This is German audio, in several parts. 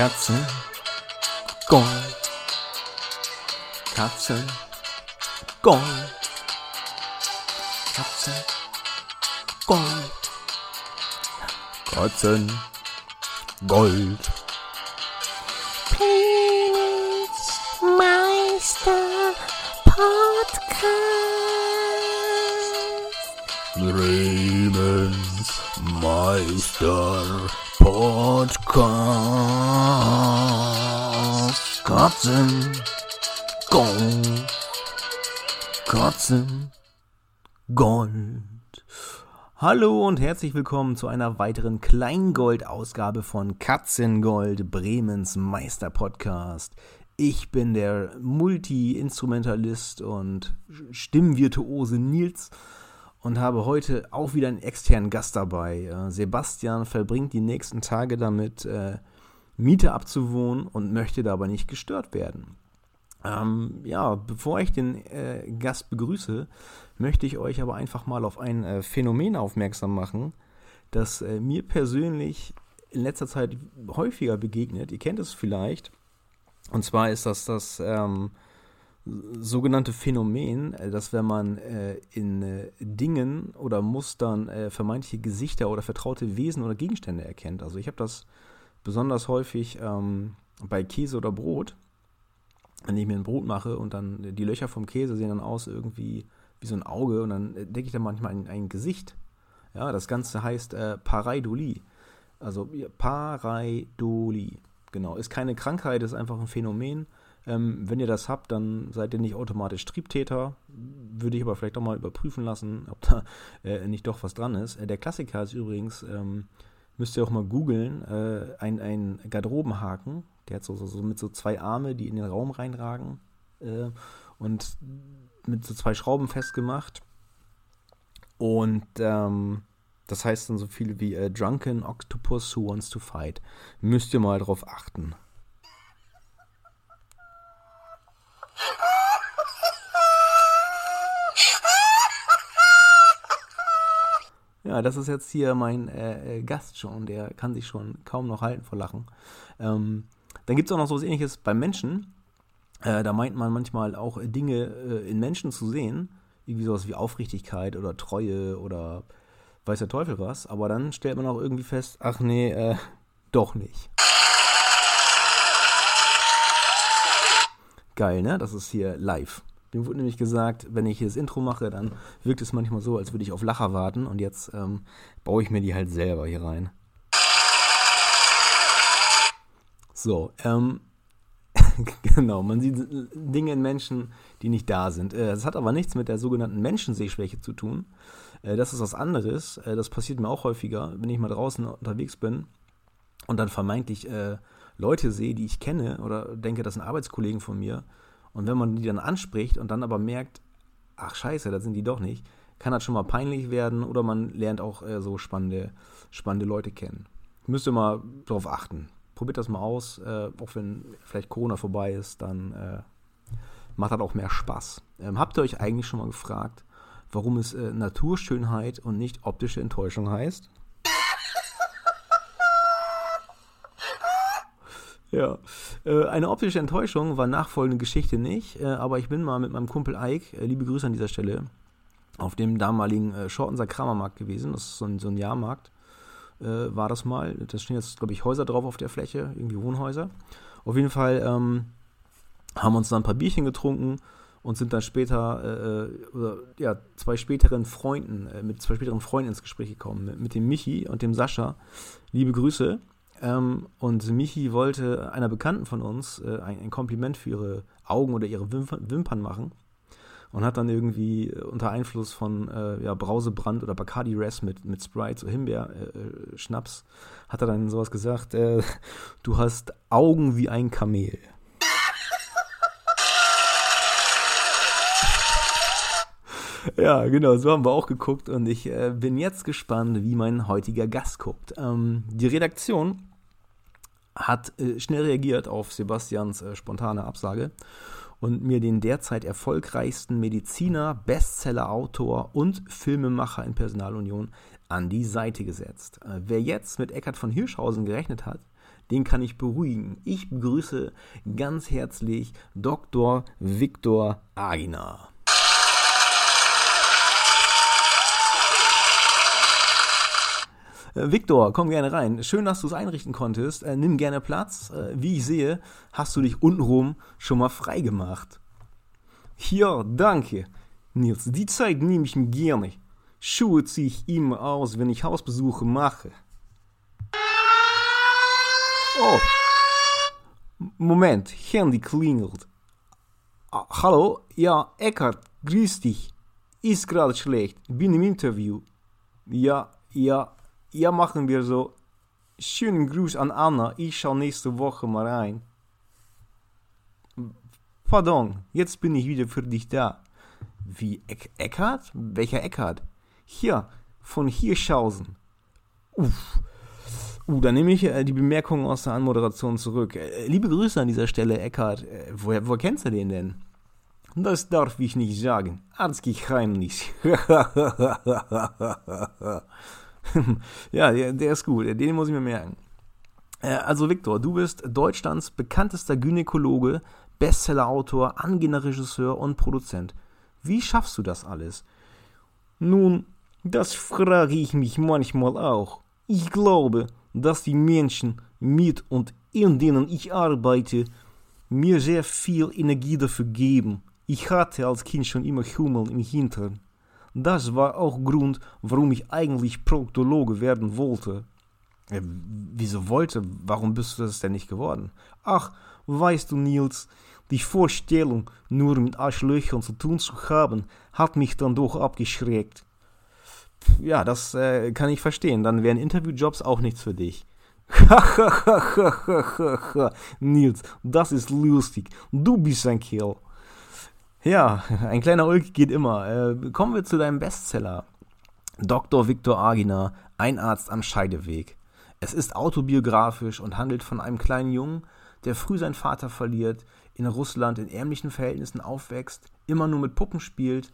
Katzen, Gold. Katzen, Gold. Katzen, Gold. Katzen, Gold. Meister Podcast. Bremens Meister Podcast. Katzen, Gold. Katzen, Gold. Hallo und herzlich willkommen zu einer weiteren Kleingold-Ausgabe von Katzengold, Bremens Meister Podcast. Ich bin der Multi-Instrumentalist und Stimmvirtuose Nils und habe heute auch wieder einen externen Gast dabei. Äh, Sebastian verbringt die nächsten Tage damit, äh, Miete abzuwohnen und möchte dabei nicht gestört werden. Ähm, ja, bevor ich den äh, Gast begrüße, möchte ich euch aber einfach mal auf ein äh, Phänomen aufmerksam machen, das äh, mir persönlich in letzter Zeit häufiger begegnet. Ihr kennt es vielleicht. Und zwar ist das das ähm, sogenannte Phänomen, äh, dass wenn man äh, in äh, Dingen oder Mustern äh, vermeintliche Gesichter oder vertraute Wesen oder Gegenstände erkennt. Also ich habe das besonders häufig ähm, bei Käse oder Brot, wenn ich mir ein Brot mache und dann die Löcher vom Käse sehen dann aus irgendwie wie so ein Auge und dann denke ich dann manchmal an ein Gesicht. Ja, das Ganze heißt äh, Pareidolie. Also Pareidolie. Genau, ist keine Krankheit, ist einfach ein Phänomen. Ähm, wenn ihr das habt, dann seid ihr nicht automatisch Triebtäter. Würde ich aber vielleicht auch mal überprüfen lassen, ob da äh, nicht doch was dran ist. Äh, der Klassiker ist übrigens, ähm, müsst ihr auch mal googeln, äh, ein, ein Garderobenhaken. Der hat so, so, so, mit so zwei Arme, die in den Raum reinragen. Äh, und mit so zwei Schrauben festgemacht. Und ähm, das heißt dann so viel wie äh, Drunken Octopus Who Wants to Fight. Müsst ihr mal drauf achten. Ja, das ist jetzt hier mein äh, äh, Gast schon, der kann sich schon kaum noch halten vor Lachen. Ähm, dann gibt es auch noch so was ähnliches beim Menschen. Äh, da meint man manchmal auch äh, Dinge äh, in Menschen zu sehen, irgendwie sowas wie Aufrichtigkeit oder Treue oder weiß der Teufel was, aber dann stellt man auch irgendwie fest, ach nee, äh, doch nicht. Geil, ne? Das ist hier live. Mir wurde nämlich gesagt, wenn ich hier das Intro mache, dann wirkt es manchmal so, als würde ich auf Lacher warten und jetzt ähm, baue ich mir die halt selber hier rein. So, ähm, genau, man sieht Dinge in Menschen, die nicht da sind. Äh, das hat aber nichts mit der sogenannten Menschensehschwäche zu tun. Äh, das ist was anderes. Äh, das passiert mir auch häufiger, wenn ich mal draußen unterwegs bin und dann vermeintlich Leute sehe, die ich kenne oder denke, das sind Arbeitskollegen von mir und wenn man die dann anspricht und dann aber merkt, ach scheiße, das sind die doch nicht, kann das schon mal peinlich werden oder man lernt auch äh, so spannende, spannende Leute kennen. Müsst ihr mal darauf achten. Probiert das mal aus, äh, auch wenn vielleicht Corona vorbei ist, dann äh, macht das auch mehr Spaß. Ähm, habt ihr euch eigentlich schon mal gefragt, warum es äh, Naturschönheit und nicht optische Enttäuschung heißt? Ja, äh, eine optische Enttäuschung war nachfolgende Geschichte nicht, äh, aber ich bin mal mit meinem Kumpel Ike, äh, liebe Grüße an dieser Stelle, auf dem damaligen äh, Schortenser Kramermarkt gewesen. Das ist so ein, so ein Jahrmarkt, äh, war das mal. Da stehen jetzt, glaube ich, Häuser drauf auf der Fläche, irgendwie Wohnhäuser. Auf jeden Fall ähm, haben uns dann ein paar Bierchen getrunken und sind dann später, äh, oder, ja, zwei späteren Freunden, mit zwei späteren Freunden ins Gespräch gekommen, mit, mit dem Michi und dem Sascha. Liebe Grüße. Ähm, und Michi wollte einer Bekannten von uns äh, ein, ein, Kompliment für ihre Augen oder ihre Wimpern, Wimpern machen. Und hat dann irgendwie unter Einfluss von äh, ja, Brausebrand oder Bacardi Res mit, mit Sprite, so Himbeer-Schnaps, äh, hat er dann sowas gesagt, äh, du hast Augen wie ein Kamel. Ja, genau, so haben wir auch geguckt und ich äh, bin jetzt gespannt, wie mein heutiger Gast guckt. Ähm, die Redaktion hat äh, schnell reagiert auf Sebastians äh, spontane Absage und mir den derzeit erfolgreichsten Mediziner, Bestseller-Autor und Filmemacher in Personalunion an die Seite gesetzt. Äh, wer jetzt mit Eckhard von Hirschhausen gerechnet hat, den kann ich beruhigen. Ich begrüße ganz herzlich Dr. Viktor Agina. Äh, Viktor, komm gerne rein. Schön, dass du es einrichten konntest. Äh, nimm gerne Platz. Äh, wie ich sehe, hast du dich untenrum schon mal frei gemacht. Ja, danke. Nils, die Zeit nehme ich mir gerne. Schuhe ziehe ich immer aus, wenn ich Hausbesuche mache. Oh. Moment, Handy klingelt. Ah, hallo? Ja, Eckhard, grüß dich. Ist gerade schlecht, bin im Interview. Ja, ja, ja, machen wir so. Schönen Gruß an Anna, ich schau nächste Woche mal rein. Pardon, jetzt bin ich wieder für dich da. Wie, Eck Eckhard? Welcher Eckhard? Hier, von Hirschhausen. Uff. Uh, dann nehme ich äh, die Bemerkungen aus der Anmoderation zurück. Äh, liebe Grüße an dieser Stelle, Eckhard. Äh, woher, woher kennst du den denn? Das darf ich nicht sagen. Arztgeheimnis. ja, der, der, ist gut. Den muss ich mir merken. Äh, also, Viktor, du bist Deutschlands bekanntester Gynäkologe, Bestsellerautor, angehender Regisseur und Produzent. Wie schaffst du das alles? Nun, das frage ich mich manchmal auch. Ich glaube, dass die Menschen mit und in denen ich arbeite, mir sehr viel Energie dafür geben. Ich hatte als Kind schon immer Hummel im Hintern. Das war auch Grund, warum ich eigentlich Proktologe werden wollte. Äh, wieso wollte? Warum bist du das denn nicht geworden? Ach, weißt du, Nils, die Vorstellung, nur mit Arschlöchern zu tun zu haben, hat mich dann doch abgeschreckt. Ja, das äh, kann ich verstehen. Dann wären Interviewjobs auch nichts für dich. Nils, das ist lustig. Du bist ein Kerl. Ja, ein kleiner Ulk geht immer. Äh, kommen wir zu deinem Bestseller. Dr. Viktor Agina, ein Arzt am Scheideweg. Es ist autobiografisch und handelt von einem kleinen Jungen, der früh seinen Vater verliert, in Russland in ärmlichen Verhältnissen aufwächst, immer nur mit Puppen spielt,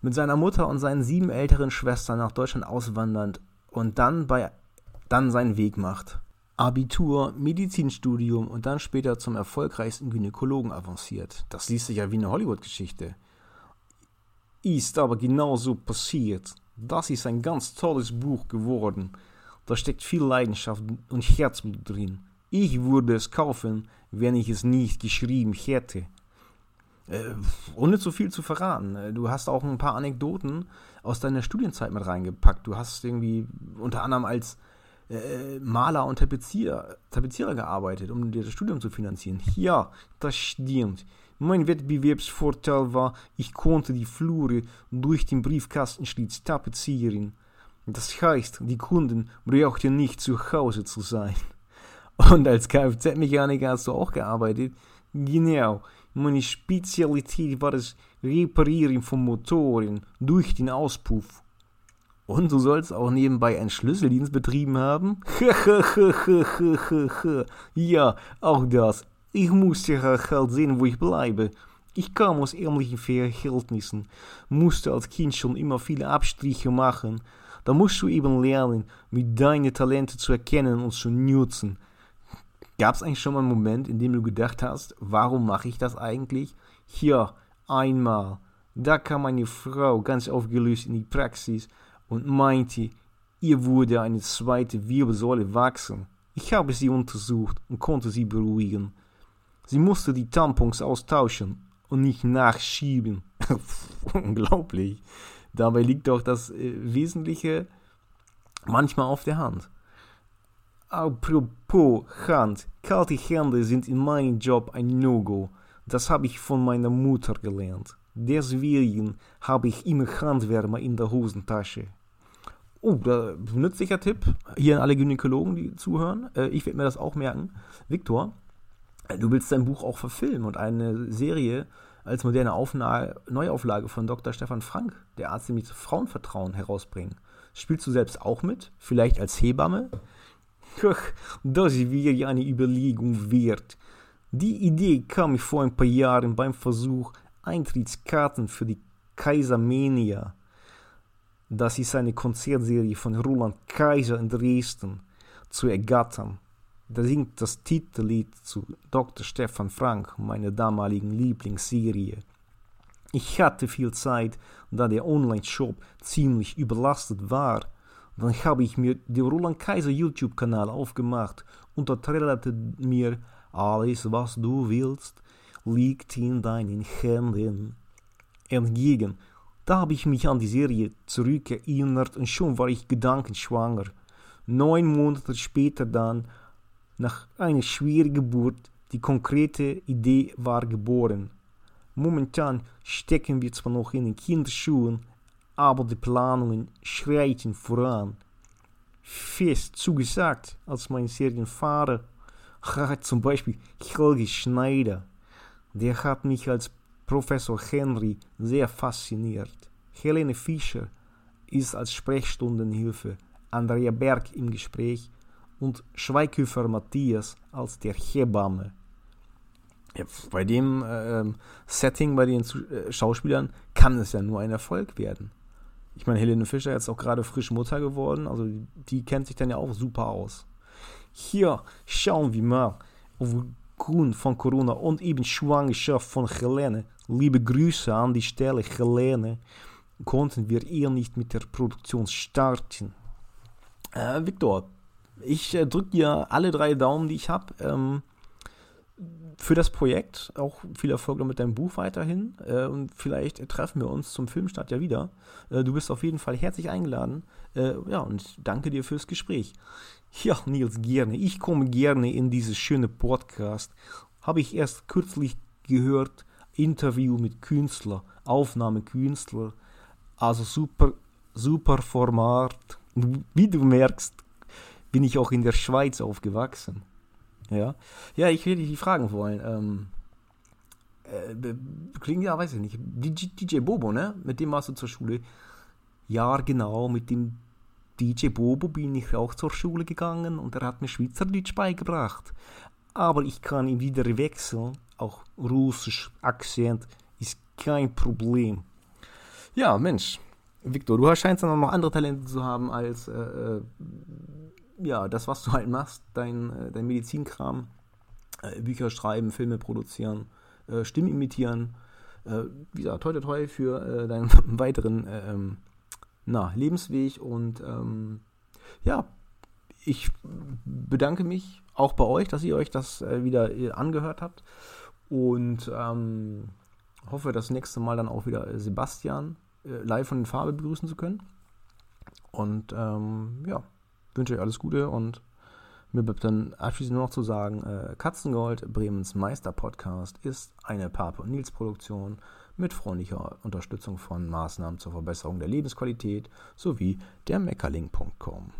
mit seiner Mutter und seinen sieben älteren Schwestern nach Deutschland auswandernd und dann bei dann seinen Weg macht. Abitur, Medizinstudium und dann später zum erfolgreichsten Gynäkologen avanciert. Das liest sich ja wie eine Hollywood-Geschichte. Ist aber genauso passiert. Das ist ein ganz tolles Buch geworden. Da steckt viel Leidenschaft und Herzblut drin. Ich würde es kaufen, wenn ich es nicht geschrieben hätte. Äh, ohne zu viel zu verraten. Äh, du hast auch ein paar Anekdoten aus deiner Studienzeit mit reingepackt. Du hast irgendwie unter anderem als äh, Maler und Tapezierer, Tapezierer gearbeitet, um das Studium zu finanzieren. Ja, das stimmt. Mein Wettbewerbsvorteil war, ich konnte die Flure durch den Briefkastenschlitz tapezieren. Das heißt, die Kunden brauchten nicht zu Hause zu sein. Und als Kfz-Mechaniker hast du auch gearbeitet? Genau. Meine Spezialität war das Reparieren von Motoren durch den Auspuff. Und du sollst auch nebenbei einen Schlüsseldienst betrieben haben? ja, auch das. Ich musste halt sehen, wo ich bleibe. Ich kam aus ärmlichen Verhältnissen, musste als Kind schon immer viele Abstriche machen. Da musst du eben lernen, mit deine Talente zu erkennen und zu nutzen. Gab es eigentlich schon mal einen Moment, in dem du gedacht hast, warum mache ich das eigentlich? Hier, einmal. Da kam eine Frau ganz aufgelöst in die Praxis und meinte, ihr würde eine zweite Wirbelsäule wachsen. Ich habe sie untersucht und konnte sie beruhigen. Sie musste die Tampons austauschen und nicht nachschieben. Unglaublich. Dabei liegt doch das äh, Wesentliche manchmal auf der Hand. Apropos Hand, kalte Hände sind in meinem Job ein No-Go. Das habe ich von meiner Mutter gelernt. Deswegen habe ich immer Handwärmer in der Hosentasche. Oh, da, nützlicher Tipp hier an alle Gynäkologen, die zuhören. Äh, ich werde mir das auch merken. Viktor, äh, du willst dein Buch auch verfilmen und eine Serie als moderne Aufnahme, Neuauflage von Dr. Stefan Frank, der Arzt mit Frauenvertrauen, herausbringen. Spielst du selbst auch mit? Vielleicht als Hebamme? Das wäre ja eine Überlegung wert. Die Idee kam mir vor ein paar Jahren beim Versuch, Eintrittskarten für die Kaisermania das ist eine Konzertserie von Roland Kaiser in Dresden zu ergattern. Da singt das Titellied zu Dr. Stefan Frank, meiner damaligen Lieblingsserie. Ich hatte viel Zeit, da der Online-Shop ziemlich überlastet war. Dann habe ich mir den Roland Kaiser YouTube-Kanal aufgemacht und da trällerte mir alles, was du willst, liegt in deinen Händen entgegen. Da habe ich mich an die Serie zurückerinnert und schon war ich gedankenschwanger. Neun Monate später dann, nach einer schwierigen Geburt, die konkrete Idee war geboren. Momentan stecken wir zwar noch in den Kinderschuhen, aber die Planungen schreiten voran. Fest zugesagt als mein Serienvater hat zum Beispiel Helge Schneider. Der hat mich als Professor Henry sehr fasziniert. Helene Fischer ist als Sprechstundenhilfe, Andrea Berg im Gespräch und Schweighöfer Matthias als der Hebamme. Ja, bei dem äh, Setting, bei den äh, Schauspielern, kann es ja nur ein Erfolg werden. Ich meine, Helene Fischer ist auch gerade frisch Mutter geworden, also die kennt sich dann ja auch super aus. Hier schauen wir mal aufgrund von Corona und eben Schwangerschaft von Helene. Liebe Grüße an die Stelle, Helene. Konnten wir eher nicht mit der Produktion starten. Äh, Victor, ich äh, drücke dir alle drei Daumen, die ich habe. Ähm, für das Projekt. Auch viel Erfolg mit deinem Buch weiterhin. Äh, und vielleicht treffen wir uns zum Filmstart ja wieder. Äh, du bist auf jeden Fall herzlich eingeladen. Äh, ja, und danke dir fürs Gespräch. Ja, Nils, gerne. Ich komme gerne in dieses schöne Podcast. Habe ich erst kürzlich gehört. Interview mit Künstler, Aufnahmekünstler. Also super, super Format. Wie du merkst, bin ich auch in der Schweiz aufgewachsen. Ja, ja ich würde dich fragen wollen. Ähm, äh, klingt ja, weiß ich nicht. DJ Bobo, ne? Mit dem warst du zur Schule. Ja, genau, mit dem DJ Bobo bin ich auch zur Schule gegangen und er hat mir Schweizerdeutsch beigebracht. Aber ich kann ihn wieder wechseln. Auch russisch Akzent ist kein Problem. Ja, Mensch. Victor, du scheinst dann noch andere Talente zu haben als äh, äh ja, das, was du halt machst, dein, äh, dein Medizinkram, äh, Bücher schreiben, Filme produzieren, äh, Stimmen imitieren, wie gesagt, toi toi toi für deinen weiteren äh, ähm, na, Lebensweg und ähm, ja, ich bedanke mich auch bei euch, dass ihr euch das wieder angehört habt und ähm, hoffe, das nächste Mal dann auch wieder Sebastian live von den Farbe begrüßen zu können. Und ähm, ja, wünsche euch alles Gute und mir bleibt dann abschließend nur noch zu sagen, äh, Katzengold, Bremens Meister-Podcast, ist eine Pape und Nils Produktion mit freundlicher Unterstützung von Maßnahmen zur Verbesserung der Lebensqualität sowie der Meckerling.com.